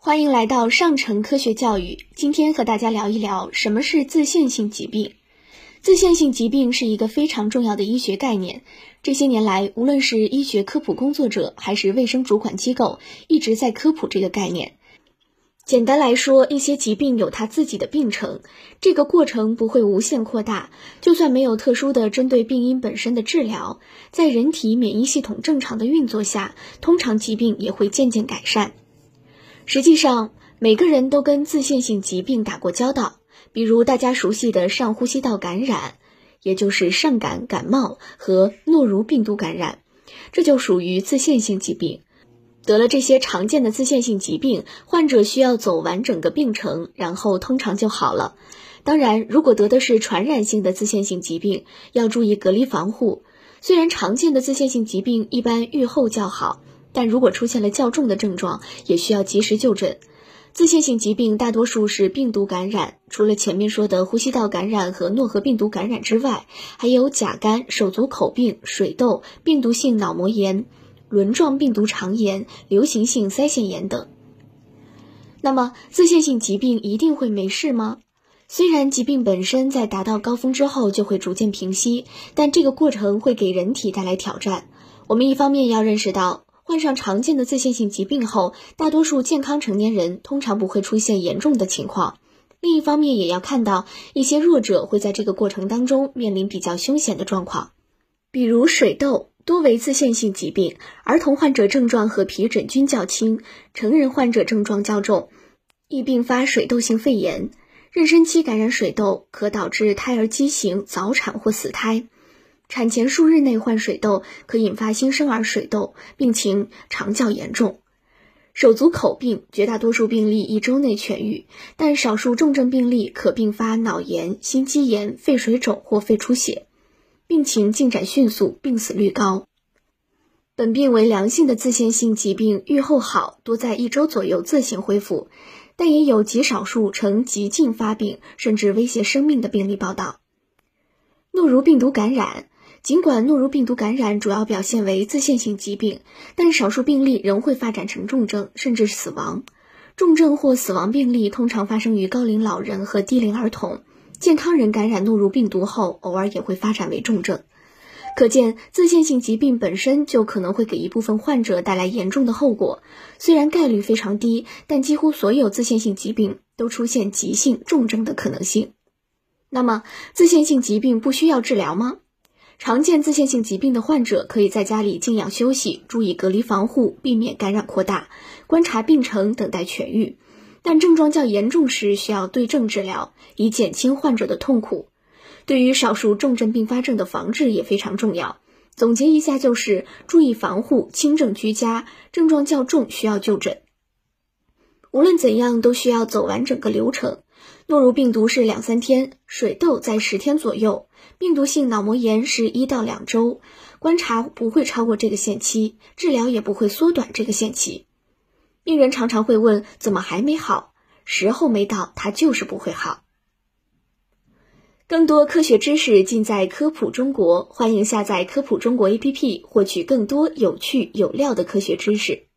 欢迎来到上城科学教育。今天和大家聊一聊什么是自限性疾病。自限性疾病是一个非常重要的医学概念。这些年来，无论是医学科普工作者还是卫生主管机构，一直在科普这个概念。简单来说，一些疾病有它自己的病程，这个过程不会无限扩大。就算没有特殊的针对病因本身的治疗，在人体免疫系统正常的运作下，通常疾病也会渐渐改善。实际上，每个人都跟自限性疾病打过交道，比如大家熟悉的上呼吸道感染，也就是上感感冒和诺如病毒感染，这就属于自限性疾病。得了这些常见的自限性疾病，患者需要走完整个病程，然后通常就好了。当然，如果得的是传染性的自限性疾病，要注意隔离防护。虽然常见的自限性疾病一般愈后较好。但如果出现了较重的症状，也需要及时就诊。自限性疾病大多数是病毒感染，除了前面说的呼吸道感染和诺和病毒感染之外，还有甲肝、手足口病、水痘、病毒性脑膜炎、轮状病毒肠炎、流行性腮腺炎等。那么，自限性疾病一定会没事吗？虽然疾病本身在达到高峰之后就会逐渐平息，但这个过程会给人体带来挑战。我们一方面要认识到。患上常见的自限性疾病后，大多数健康成年人通常不会出现严重的情况。另一方面，也要看到一些弱者会在这个过程当中面临比较凶险的状况，比如水痘，多为自限性疾病，儿童患者症状和皮疹均较轻，成人患者症状较重，易并发水痘性肺炎。妊娠期感染水痘可导致胎儿畸形、早产或死胎。产前数日内患水痘，可引发新生儿水痘，病情常较严重。手足口病，绝大多数病例一周内痊愈，但少数重症病例可并发脑炎、心肌炎、肺水肿或肺出血，病情进展迅速，病死率高。本病为良性的自限性疾病，愈后好，多在一周左右自行恢复，但也有极少数呈急进发病，甚至威胁生命的病例报道。诺如病毒感染。尽管诺如病毒感染主要表现为自限性疾病，但少数病例仍会发展成重症，甚至死亡。重症或死亡病例通常发生于高龄老人和低龄儿童。健康人感染诺如病毒后，偶尔也会发展为重症。可见，自限性疾病本身就可能会给一部分患者带来严重的后果。虽然概率非常低，但几乎所有自限性疾病都出现急性重症的可能性。那么，自限性疾病不需要治疗吗？常见自限性疾病的患者可以在家里静养休息，注意隔离防护，避免感染扩大，观察病程，等待痊愈。但症状较严重时，需要对症治疗，以减轻患者的痛苦。对于少数重症并发症的防治也非常重要。总结一下，就是注意防护，轻症居家，症状较重需要就诊。无论怎样，都需要走完整个流程。诺如病毒是两三天，水痘在十天左右，病毒性脑膜炎是一到两周，观察不会超过这个限期，治疗也不会缩短这个限期。病人常常会问，怎么还没好？时候没到，它就是不会好。更多科学知识尽在科普中国，欢迎下载科普中国 APP，获取更多有趣有料的科学知识。